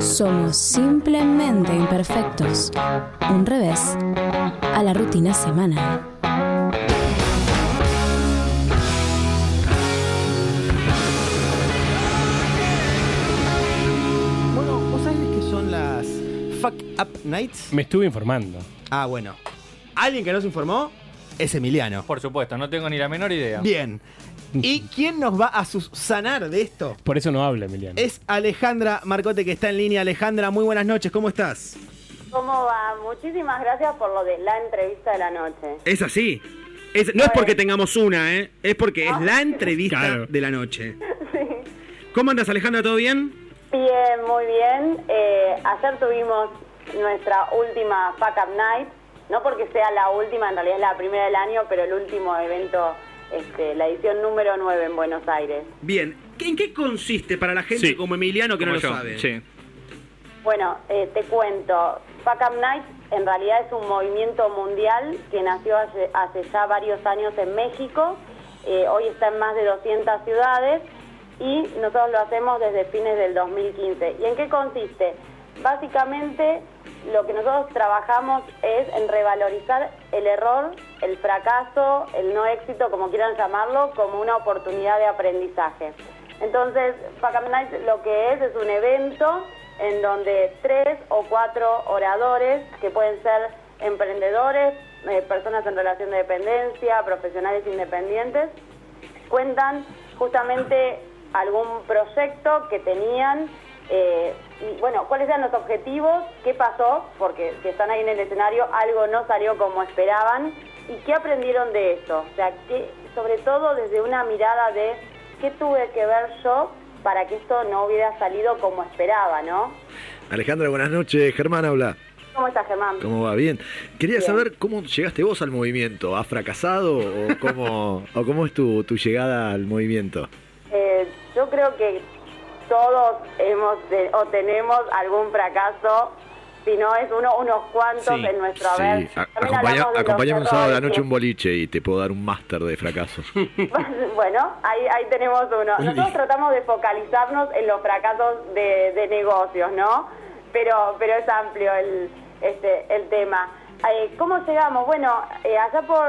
Somos simplemente imperfectos. Un revés a la rutina semanal. Bueno, ¿vos sabés qué son las Fuck Up Nights? Me estuve informando. Ah, bueno. ¿Alguien que nos informó? Es Emiliano. Por supuesto, no tengo ni la menor idea. Bien. ¿Y quién nos va a sanar de esto? Por eso no habla, Emiliano. Es Alejandra Marcote que está en línea. Alejandra, muy buenas noches, ¿cómo estás? ¿Cómo va? Muchísimas gracias por lo de la entrevista de la noche. Es así. Es- no es porque tengamos una, ¿eh? Es porque es la entrevista Claro. de la noche. Sí. ¿Cómo andas, Alejandra? ¿Todo bien? Bien, muy bien. Eh, ayer tuvimos nuestra última Fuck Up Night. No porque sea la última, en realidad es la primera del año, pero el último evento, este, la edición número 9 en Buenos Aires. Bien. ¿En qué consiste para la gente Sí. como Emiliano que no lo yo, sabe? Sí. Bueno, eh, te cuento. Fuck Up Night en realidad es un movimiento mundial que nació hace, hace ya varios años en México. Eh, hoy está en más de 200 ciudades y nosotros lo hacemos desde fines del 2015. ¿Y en qué consiste? Básicamente lo que nosotros trabajamos es en revalorizar el error, el fracaso, el no éxito, como quieran llamarlo, como una oportunidad de aprendizaje. Entonces, Night lo que es es un evento en donde tres o cuatro oradores, que pueden ser emprendedores, eh, personas en relación de dependencia, profesionales independientes, cuentan justamente algún proyecto que tenían eh, y bueno, cuáles eran los objetivos, qué pasó, porque si están ahí en el escenario algo no salió como esperaban y qué aprendieron de eso. O sea, que sobre todo desde una mirada de qué tuve que ver yo para que esto no hubiera salido como esperaba, ¿no? Alejandra, buenas noches. Germán habla. ¿Cómo estás, Germán? ¿Cómo va? Bien. Quería Bien. saber cómo llegaste vos al movimiento. ¿Has fracasado o cómo, o cómo es tu, tu llegada al movimiento? Eh, yo creo que todos hemos de- o tenemos algún fracaso, si no es uno, unos cuantos Sí, en nuestro Sí, haber. a- También acompaña- hablamos de los acompañame un sábado a la noche un boliche y te puedo dar un máster de fracasos. bueno, ahí, ahí tenemos uno. Nosotros tratamos de focalizarnos en los fracasos de, de negocios, ¿no? Pero, pero es amplio el, este, el tema. Eh, ¿Cómo llegamos? Bueno, eh, allá por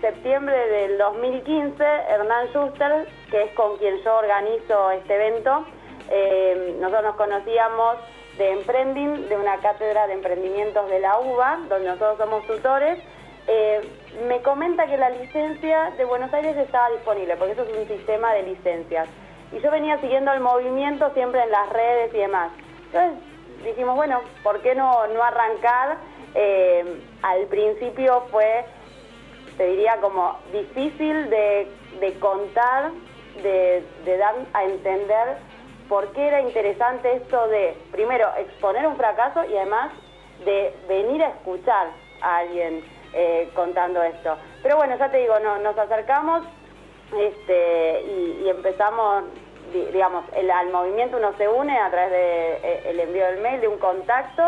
septiembre del 2015, Hernán Schuster, que es con quien yo organizo este evento, eh, nosotros nos conocíamos de Emprending, de una cátedra de emprendimientos de la UBA, donde nosotros somos tutores, eh, me comenta que la licencia de Buenos Aires estaba disponible, porque eso es un sistema de licencias. Y yo venía siguiendo el movimiento siempre en las redes y demás. Entonces dijimos, bueno, ¿por qué no, no arrancar? Eh, al principio fue, te diría, como difícil de, de contar, de, dar a entender por qué era interesante esto de, primero, exponer un fracaso y además de venir a escuchar a alguien eh, contando esto. Pero bueno, ya te digo, no, nos acercamos este, y, empezamos, di- digamos, al movimiento uno se une a través del el envío del mail, de un contacto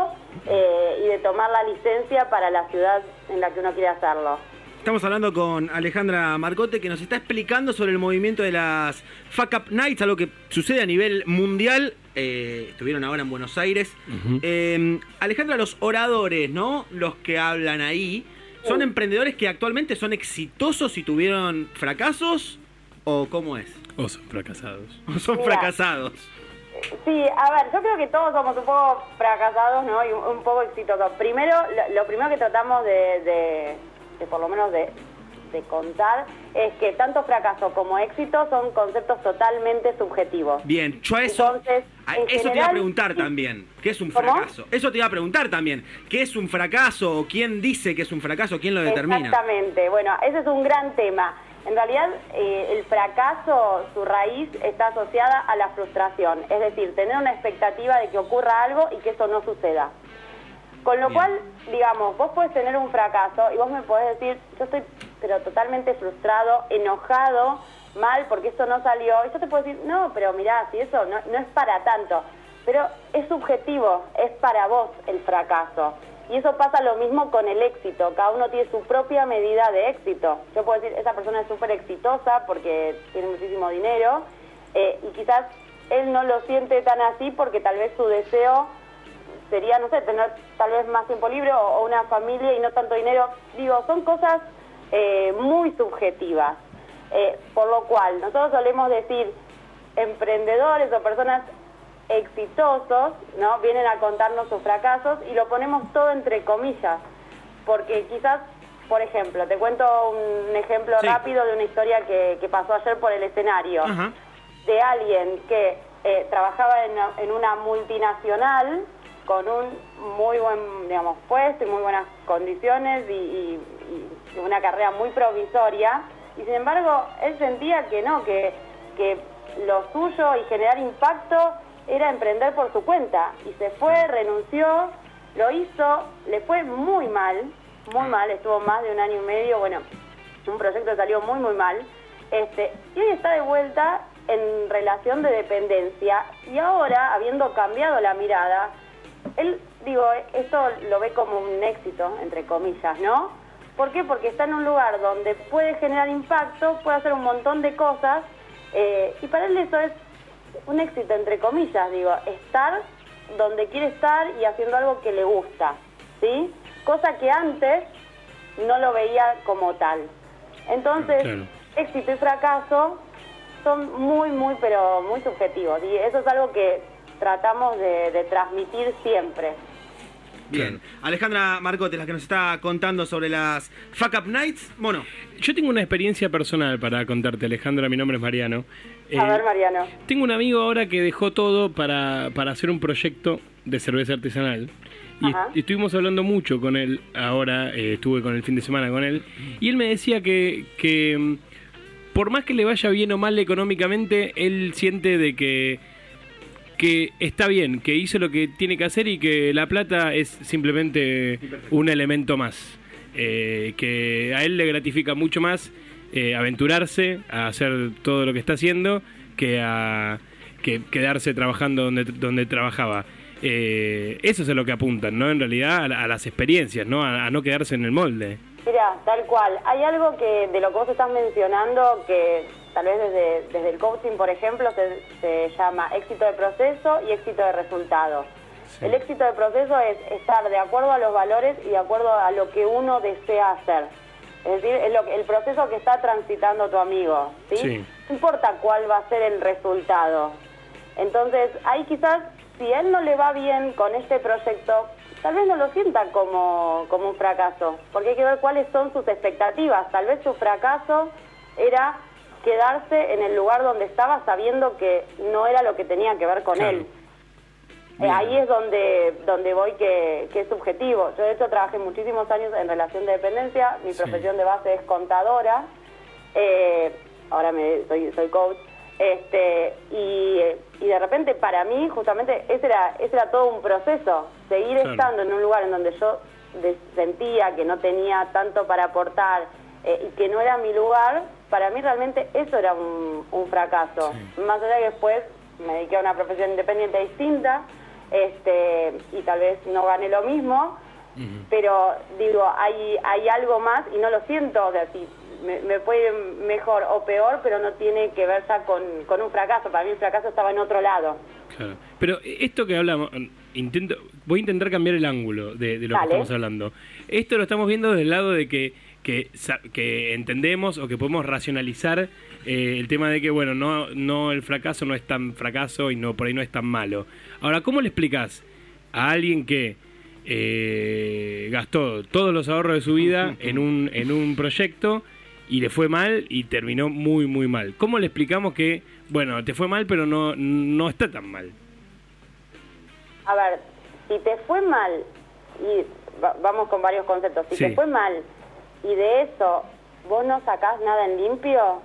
eh, y de tomar la licencia para la ciudad en la que uno quiere hacerlo. Estamos hablando con Alejandra Marcote que nos está explicando sobre el movimiento de las Fuck Up Nights, algo que sucede a nivel mundial. Eh, estuvieron ahora en Buenos Aires. Eh, Alejandra, los oradores, ¿no? Los que hablan ahí, ¿son Sí. emprendedores que actualmente son exitosos y tuvieron fracasos? ¿O cómo es? O son fracasados. ¿O son Mira. fracasados? Sí, a ver, yo creo que todos somos un poco fracasados, ¿no? Y un, un poco exitosos. Primero, lo, lo primero que tratamos de, de- de por lo menos de, de contar es que tanto fracaso como éxito son conceptos totalmente subjetivos. Bien, yo a eso, Entonces, a en eso te iba a preguntar también. ¿Qué es un ¿Cómo? fracaso? Eso te iba a preguntar también. ¿Qué es un fracaso? ¿O quién dice que es un fracaso? ¿Quién lo determina? Exactamente, bueno, ese es un gran tema. En realidad, eh, el fracaso, su raíz está asociada a la frustración, es decir, tener una expectativa de que ocurra algo y que eso no suceda. Con lo Bien. cual, digamos, vos podés tener un fracaso y vos me podés decir, yo estoy pero totalmente frustrado, enojado, mal porque esto no salió. Y yo te puedo decir, no, pero mirá, si eso no, no es para tanto. Pero es subjetivo, es para vos el fracaso. Y eso pasa lo mismo con el éxito. Cada uno tiene su propia medida de éxito. Yo puedo decir, esa persona es súper exitosa porque tiene muchísimo dinero eh, y quizás él no lo siente tan así porque tal vez su deseo sería, no sé, tener tal vez más tiempo libre o, o una familia y no tanto dinero. Digo, son cosas eh, muy subjetivas. Eh, por lo cual, nosotros solemos decir, emprendedores o personas exitosos, ¿no? Vienen a contarnos sus fracasos y lo ponemos todo entre comillas, porque quizás, por ejemplo, te cuento un ejemplo Sí. rápido de una historia que, que pasó ayer por el escenario, de alguien que eh, trabajaba en una multinacional con un muy buen, digamos, puesto y muy buenas condiciones y, y- y una carrera muy provisoria, y sin embargo, él sentía que no, que, que lo suyo y generar impacto era emprender por su cuenta. Y se fue, renunció, lo hizo, le fue muy mal, muy mal, estuvo más de un año y medio, bueno, un proyecto salió muy, muy mal. Este, y hoy está de vuelta en relación de dependencia. Y ahora, habiendo cambiado la mirada, él, digo, esto lo ve como un éxito, entre comillas, ¿no? ¿Por qué? Porque está en un lugar donde puede generar impacto, puede hacer un montón de cosas, eh, y para él eso es un éxito, entre comillas, digo, estar donde quiere estar y haciendo algo que le gusta, ¿sí? Cosa que antes no lo veía como tal. Entonces, Claro. éxito y fracaso son muy, muy, pero muy subjetivos, y eso es algo que tratamos de, de transmitir siempre. Bien. Alejandra Marcote, la que nos está contando sobre las Fuck Up Nights. Bueno, Yo tengo una experiencia personal para contarte, Alejandra. Mi nombre es Mariano. A Eh, ver, Mariano. Tengo un amigo ahora que dejó todo para, para hacer un proyecto de cerveza artesanal. Y estuvimos hablando mucho con él ahora, eh, estuve con el fin de semana con él, y él me decía que, que mm, por más que le vaya bien o mal económicamente, él siente de que, que está bien, que hizo lo que tiene que hacer y que la plata es simplemente un elemento más. Eh, que a él le gratifica mucho más eh, aventurarse a hacer todo lo que está haciendo que a que quedarse trabajando donde, donde trabajaba. Eh, eso es a lo que apuntan, ¿no? En realidad a, a las experiencias, ¿no? A, a no quedarse en el molde. Mira, tal cual. Hay algo que de lo que vos estás mencionando que tal vez desde, desde el coaching, por ejemplo, se, se llama éxito de proceso y éxito de resultado. El éxito de proceso es estar de acuerdo a los valores y de acuerdo a lo que uno desea hacer. Es decir, es lo que- el proceso que está transitando tu amigo. ¿sí? Sí. No importa cuál va a ser el resultado. Entonces, ahí quizás, si a él no le va bien con este proyecto, tal vez no lo sienta como, como un fracaso, porque hay que ver cuáles son sus expectativas. Tal vez su fracaso era quedarse en el lugar donde estaba sabiendo que no era lo que tenía que ver con Claro. él. Eh, ahí es donde, donde voy que, que es subjetivo. Yo de hecho trabajé muchísimos años en relación de dependencia, mi Sí. profesión de base es contadora, eh, ahora me, soy, soy coach, este, y, y de repente para mí justamente ese era, ese era todo un proceso, seguir Claro. estando en un lugar en donde yo sentía que no tenía tanto para aportar eh, y que no era mi lugar, para mí realmente eso era un, un fracaso. Más allá de que después me dediqué a una profesión independiente distinta este, y tal vez no gané lo mismo, pero digo, hay, hay algo más y no lo siento, o sea, si me, me puede ir mejor o peor, pero no tiene que ver ya con, con un fracaso, para mí el fracaso estaba en otro lado. Claro. Pero esto que hablamos, intento, voy a intentar cambiar el ángulo de, de lo Dale. que estamos hablando. Esto lo estamos viendo del lado de que, que, sa- que entendemos o que podemos racionalizar eh, el tema de que, bueno, no, no el fracaso no es tan fracaso y no por ahí no es tan malo. Ahora, ¿cómo le explicas a alguien que eh, gastó todos los ahorros de su vida en un, en un proyecto y le fue mal y terminó muy, muy mal. ¿Cómo le explicamos que, bueno, te fue mal, pero no, no está tan mal? A ver, si te fue mal, y va- vamos con varios conceptos, si Sí. te fue mal y de eso vos no sacás nada en limpio,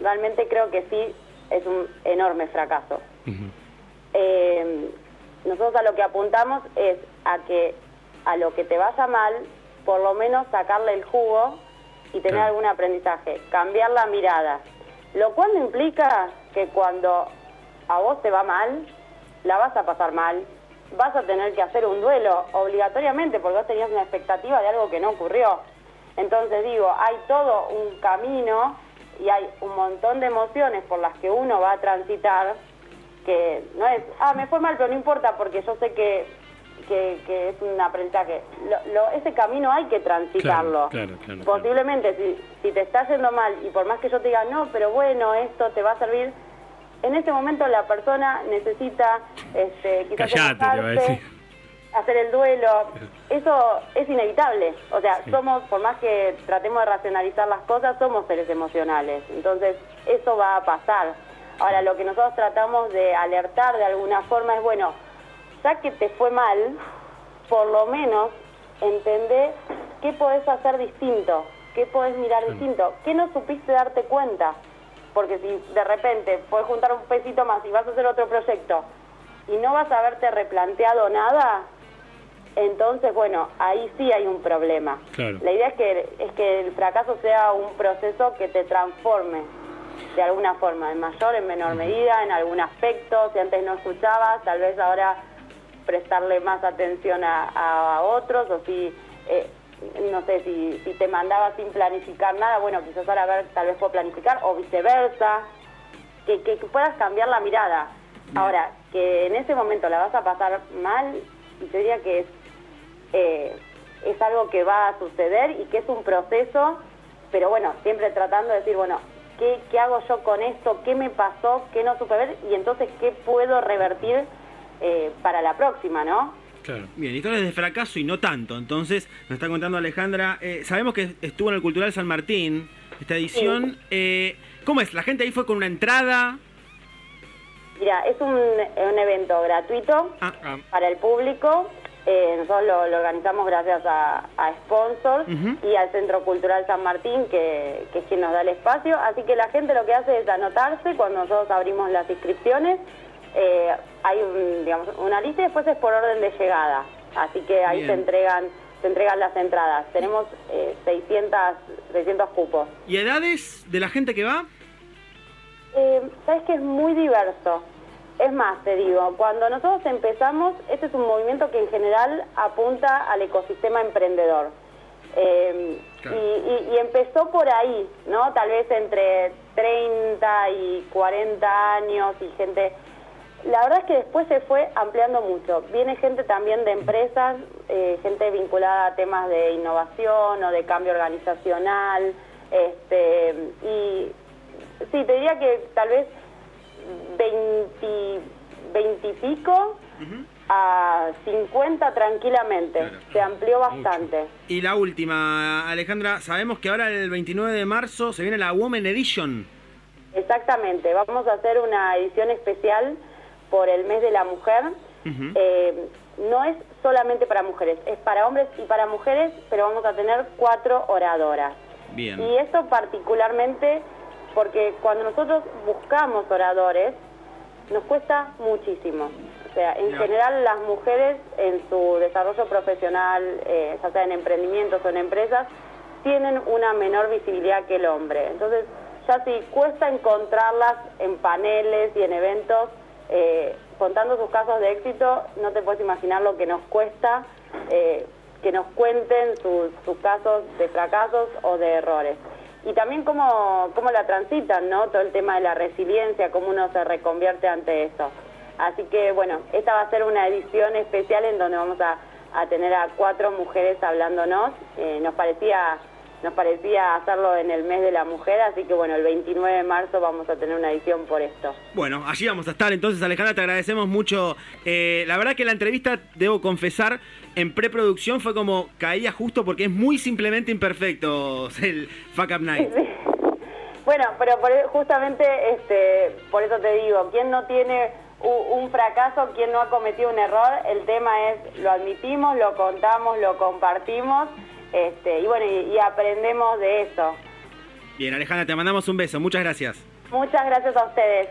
realmente creo que sí es un enorme fracaso. Eh, nosotros a lo que apuntamos es a que a lo que te vaya mal, por lo menos sacarle el jugo y tener Claro. algún aprendizaje, cambiar la mirada. Lo cual implica que cuando a vos te va mal, la vas a pasar mal, vas a tener que hacer un duelo obligatoriamente porque vos tenías una expectativa de algo que no ocurrió. Entonces digo, hay todo un camino y hay un montón de emociones por las que uno va a transitar que no es, ah, me fue mal, pero no importa porque yo sé que, que, que es un aprendizaje. Lo, lo- ese camino hay que transitarlo. Claro, claro, claro, Posiblemente, si, si te está yendo mal y por más que yo te diga, no, pero bueno, esto te va a servir, en ese momento la persona necesita este, quizás Callate, te va a decir. Hacer el duelo. Eso es inevitable. O sea, somos, por más que tratemos de racionalizar las cosas, somos seres emocionales. Entonces, eso va a pasar. Ahora, lo que nosotros tratamos de alertar de alguna forma es, bueno, ya que te fue mal, por lo menos entender qué podés hacer distinto, qué podés mirar distinto, qué no supiste darte cuenta. Porque si de repente puedes juntar un pesito más y vas a hacer otro proyecto y no vas a haberte replanteado nada, entonces, bueno, ahí sí hay un problema. Claro. La idea es que, es que el fracaso sea un proceso que te transforme de alguna forma, en mayor, en menor medida, en algún aspecto. Si antes no escuchabas, tal vez ahora prestarle más atención a, a otros, o si, eh, no sé, si, si te mandaba sin planificar nada, bueno, quizás ahora ver, tal vez puedo planificar, o viceversa, que, que, que puedas cambiar la mirada. Ahora, que en ese momento la vas a pasar mal, y te diría que es, eh, es algo que va a suceder y que es un proceso, pero bueno, siempre tratando de decir, bueno, ¿qué, qué hago yo con esto? ¿Qué me pasó? ¿Qué no supe ver? Y entonces, ¿qué puedo revertir eh, para la próxima, no? Claro. Bien, historias de fracaso y no tanto. Entonces, nos está contando Alejandra. eh, sabemos que estuvo en el Cultural San Martín, esta edición. Eh, ¿Cómo es? ¿La gente ahí fue con una entrada? Mira, es un, un evento gratuito Ah, Ah, para el público. Eh, nosotros lo, lo organizamos gracias a, a sponsors y al Centro Cultural San Martín, que, que es quien nos da el espacio. Así que la gente lo que hace es anotarse cuando nosotros abrimos las inscripciones. Eh, hay un, digamos, una lista y después es por orden de llegada. Así que ahí Bien. se entregan se entregan las entradas. Tenemos eh, 600, 600 cupos. ¿Y edades de la gente que va? Eh, Sabes que es muy diverso. Es más, te digo, cuando nosotros empezamos, este es un movimiento que en general apunta al ecosistema emprendedor. Eh, Claro. y, y- y empezó por ahí, ¿no? Tal vez entre 30 y 40 años y gente... La verdad es que después se fue ampliando mucho. Viene gente también de empresas, eh, gente vinculada a temas de innovación o de cambio organizacional. Este, y sí, te diría que tal vez 20, 20 y pico a 50 tranquilamente. Claro. Se amplió bastante. Y la última, Alejandra, sabemos que ahora el 29 de marzo se viene la Women Edition. Exactamente, vamos a hacer una edición especial por el mes de la mujer. Eh, no es solamente para mujeres, es para hombres y para mujeres, pero vamos a tener cuatro oradoras. Bien. Y esto particularmente porque cuando nosotros buscamos oradores, nos cuesta muchísimo. O sea, en general las mujeres en su desarrollo profesional, eh, ya sea en emprendimientos o en empresas, tienen una menor visibilidad que el hombre. Entonces, ya si cuesta encontrarlas en paneles y en eventos, eh, contando sus casos de éxito, no te puedes imaginar lo que nos cuesta eh, que nos cuenten sus, sus casos de fracasos o de errores. Y también cómo, cómo la transitan, ¿no? Todo el tema de la resiliencia, cómo uno se reconvierte ante eso. Así que, bueno, esta va a ser una edición especial en donde vamos a, a tener a cuatro mujeres hablándonos. Eh, nos parecía nos parecía hacerlo en el mes de la mujer, así que bueno, el 29 de marzo vamos a tener una edición por esto. Bueno, allí vamos a estar. Entonces, Alejandra, te agradecemos mucho. Eh, la verdad que la entrevista, debo confesar, en preproducción fue como caía justo porque es muy simplemente imperfecto el Fuck Up Night. Bueno, pero por- e, justamente este, por eso te digo, ¿quién no tiene un fracaso, quién no ha cometido un error? El tema es, lo admitimos, lo contamos, lo compartimos este, y bueno, y, y aprendemos de eso. Bien, Alejandra, te mandamos un beso. Muchas gracias. Muchas gracias a ustedes.